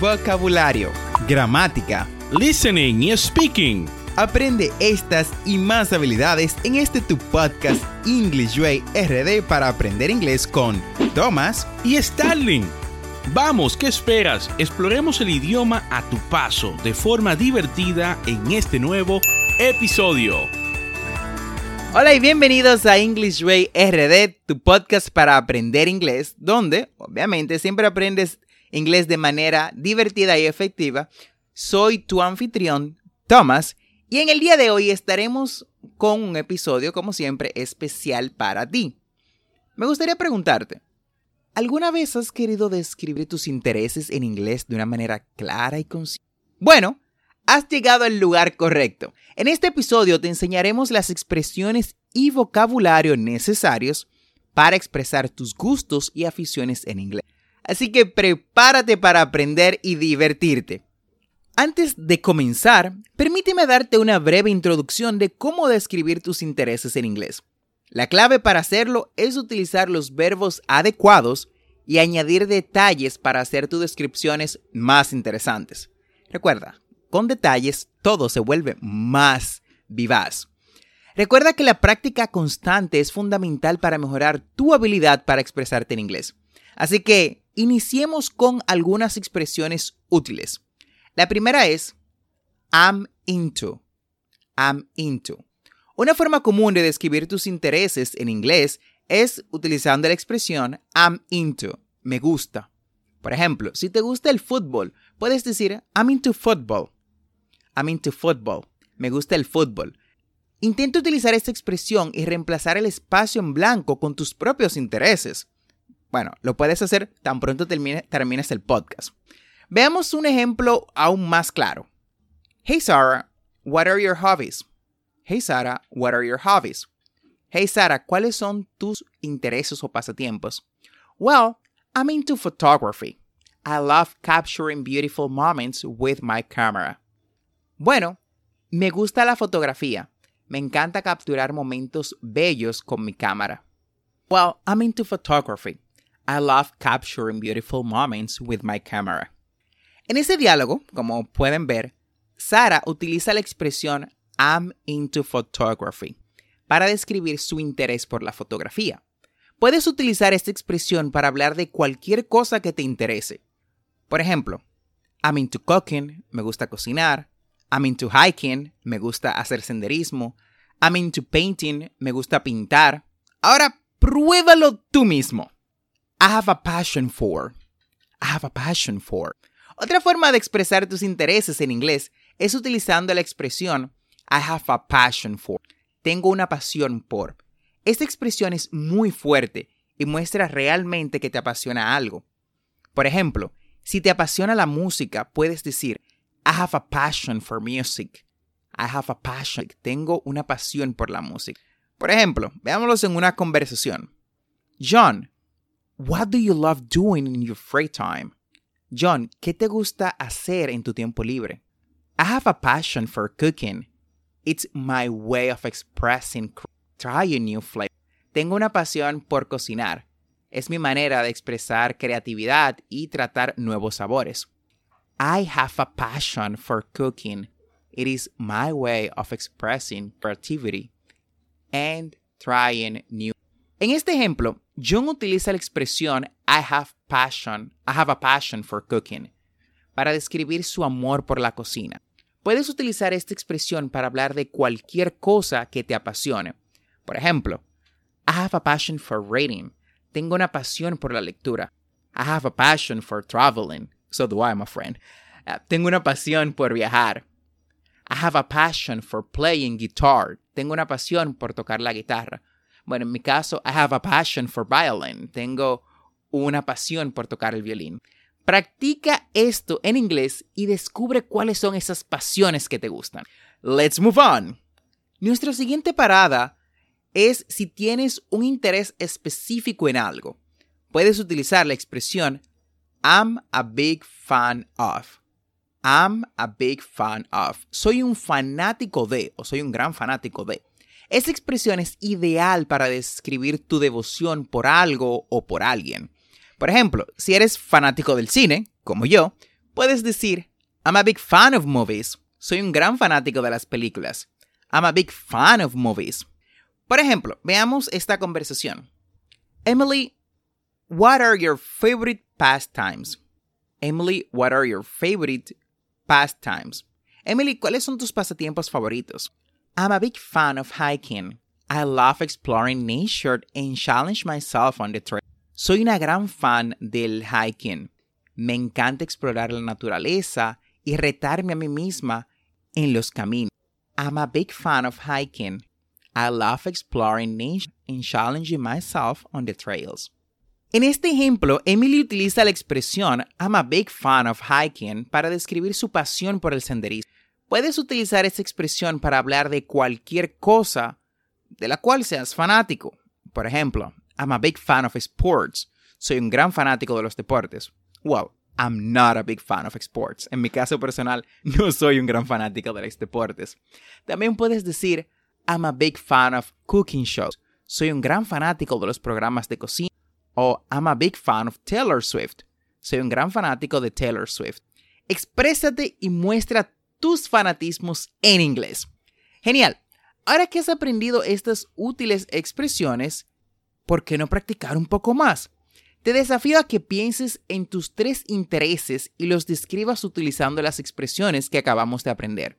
vocabulario, gramática, listening y speaking. Aprende estas y más habilidades en este tu podcast English Way RD para aprender inglés con Thomas y Starling. Vamos, ¿qué esperas? Exploremos el idioma a tu paso de forma divertida en este nuevo episodio. Hola y bienvenidos a English Way RD, tu podcast para aprender inglés, donde obviamente siempre aprendes inglés de manera divertida y efectiva. Soy tu anfitrión, Thomas, y en el día de hoy estaremos con un episodio, como siempre, especial para ti. Me gustaría preguntarte, ¿alguna vez has querido describir tus intereses en inglés de una manera clara y concisa? Bueno, has llegado al lugar correcto. En este episodio te enseñaremos las expresiones y vocabulario necesarios para expresar tus gustos y aficiones en inglés. Así que prepárate para aprender y divertirte. Antes de comenzar, permíteme darte una breve introducción de cómo describir tus intereses en inglés. La clave para hacerlo es utilizar los verbos adecuados y añadir detalles para hacer tus descripciones más interesantes. Recuerda, con detalles todo se vuelve más vivaz. Recuerda que la práctica constante es fundamental para mejorar tu habilidad para expresarte en inglés. Así que Iniciemos con algunas expresiones útiles. La primera es I'm into. I'm into. Una forma común de describir tus intereses en inglés es utilizando la expresión I'm into, me gusta. Por ejemplo, si te gusta el fútbol, puedes decir I'm into football. I'm into football. Me gusta el fútbol. Intenta utilizar esta expresión y reemplazar el espacio en blanco con tus propios intereses. Bueno, lo puedes hacer tan pronto termines el podcast. Veamos un ejemplo aún más claro. Hey Sarah, what are your hobbies? Hey Sarah, what are your hobbies? Hey Sarah, ¿cuáles son tus intereses o pasatiempos? Well, I'm into photography. I love capturing beautiful moments with my camera. Bueno, me gusta la fotografía. Me encanta capturar momentos bellos con mi cámara. Well, I'm into photography. I love capturing beautiful moments with my camera. En ese diálogo, como pueden ver, Sara utiliza la expresión I'm into photography para describir su interés por la fotografía. Puedes utilizar esta expresión para hablar de cualquier cosa que te interese. Por ejemplo, I'm into cooking, me gusta cocinar. I'm into hiking, me gusta hacer senderismo. I'm into painting, me gusta pintar. Ahora, pruébalo tú mismo. I have a passion for. I have a passion for. Otra forma de expresar tus intereses en inglés es utilizando la expresión I have a passion for. Tengo una pasión por. Esta expresión es muy fuerte y muestra realmente que te apasiona algo. Por ejemplo, si te apasiona la música, puedes decir I have a passion for music. I have a passion. Tengo una pasión por la música. Por ejemplo, veámoslo en una conversación. John, What do you love doing in your free time? John, ¿qué te gusta hacer en tu tiempo libre? I have a passion for cooking. It's my way of expressing trying new flavors. Tengo una pasión por cocinar. Es mi manera de expresar creatividad y tratar nuevos sabores. I have a passion for cooking. It is my way of expressing creativity and trying new. En este ejemplo, John utiliza la expresión I have passion, I have a passion for cooking para describir su amor por la cocina. Puedes utilizar esta expresión para hablar de cualquier cosa que te apasione. Por ejemplo, I have a passion for reading. Tengo una pasión por la lectura. I have a passion for traveling. So do I, my friend. Uh, tengo una pasión por viajar. I have a passion for playing guitar. Tengo una pasión por tocar la guitarra. Bueno, en mi caso, I have a passion for violin. Tengo una pasión por tocar el violín. Practica esto en inglés y descubre cuáles son esas pasiones que te gustan. Let's move on. Nuestra siguiente parada es si tienes un interés específico en algo. Puedes utilizar la expresión I'm a big fan of. I'm a big fan of. Soy un fanático de o soy un gran fanático de. Esta expresión es ideal para describir tu devoción por algo o por alguien. Por ejemplo, si eres fanático del cine, como yo, Puedes decir, I'm a big fan of movies. Soy un gran fanático de las películas. I'm a big fan of movies. Por ejemplo, veamos esta conversación. Emily, what are your favorite pastimes? Emily, what are your favorite pastimes? Emily, ¿cuáles son tus pasatiempos favoritos? I'm a big fan of hiking. I love exploring nature and challenge myself on the trail. Soy una gran fan del hiking. Me encanta explorar la naturaleza y retarme a mí misma en los caminos. I'm a big fan of hiking. I love exploring nature and challenging myself on the trails. En este ejemplo, Emily utiliza la expresión I'm a big fan of hiking para describir su pasión por el senderismo. Puedes utilizar esta expresión para hablar de cualquier cosa de la cual seas fanático. Por ejemplo, I'm a big fan of sports. Soy un gran fanático de los deportes. Well, I'm not a big fan of sports. En mi caso personal, no soy un gran fanático de los deportes. También puedes decir, I'm a big fan of cooking shows. Soy un gran fanático de los programas de cocina. O I'm a big fan of Taylor Swift. Soy un gran fanático de Taylor Swift. Exprésate y muestra tus fanatismos en inglés. Genial. Ahora que has aprendido estas útiles expresiones, ¿por qué no practicar un poco más? Te desafío a que pienses en tus tres intereses y los describas utilizando las expresiones que acabamos de aprender.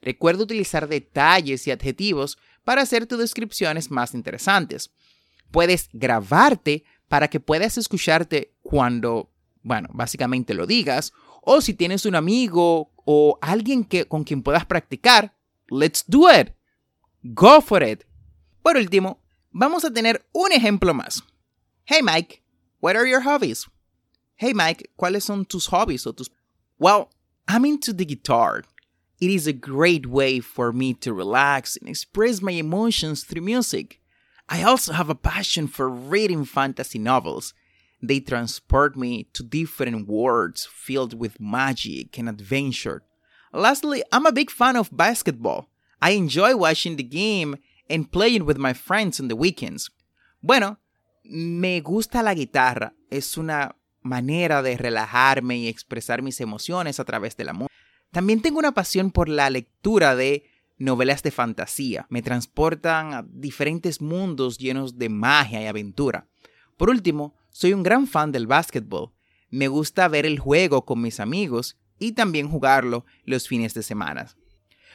Recuerda utilizar detalles y adjetivos para hacer tus descripciones más interesantes. Puedes grabarte para que puedas escucharte cuando, bueno, básicamente lo digas, o si tienes un amigo o alguien que, con quien puedas practicar, let's do it. Go for it. Por último, vamos a tener un ejemplo más. Hey Mike, what are your hobbies? Hey Mike, ¿cuáles son tus hobbies o tus Well, I'm into the guitar. It is a great way for me to relax and express my emotions through music. I also have a passion for reading fantasy novels. They transport me to different worlds filled with magic and adventure. Lastly, I'm a big fan of basketball. I enjoy watching the game and playing with my friends on the weekends. Bueno, me gusta la guitarra. Es una manera de relajarme y expresar mis emociones a través de la música. También tengo una pasión por la lectura de novelas de fantasía. Me transportan a diferentes mundos llenos de magia y aventura. Por último, soy un gran fan del básquetbol. Me gusta ver el juego con mis amigos y también jugarlo los fines de semana.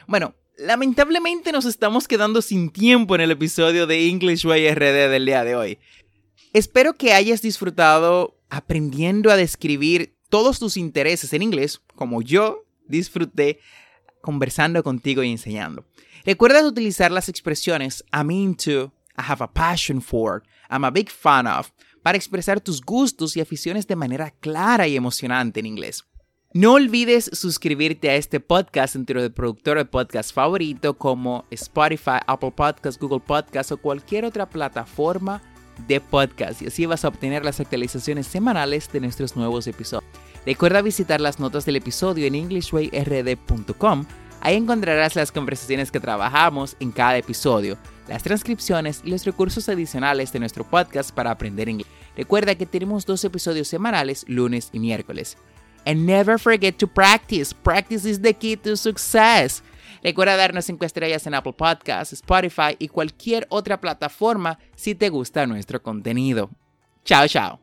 Bueno, lamentablemente nos estamos quedando sin tiempo en el episodio de English Way RD del día de hoy. Espero que hayas disfrutado aprendiendo a describir todos tus intereses en inglés, como yo disfruté conversando contigo y enseñando. Recuerda utilizar las expresiones I'm into, I have a passion for, I'm a big fan of, para expresar tus gustos y aficiones de manera clara y emocionante en inglés. No olvides suscribirte a este podcast entre el productor de podcast favorito como Spotify, Apple Podcasts, Google Podcasts o cualquier otra plataforma de podcast y así vas a obtener las actualizaciones semanales de nuestros nuevos episodios. Recuerda visitar las notas del episodio en englishwayrd.com. Ahí encontrarás las conversaciones que trabajamos en cada episodio las transcripciones y los recursos adicionales de nuestro podcast para aprender inglés. Recuerda que tenemos dos episodios semanales, lunes y miércoles. And never forget to practice. Practice is the key to success. Recuerda darnos 5 estrellas en Apple Podcasts, Spotify y cualquier otra plataforma si te gusta nuestro contenido. Chao, chao.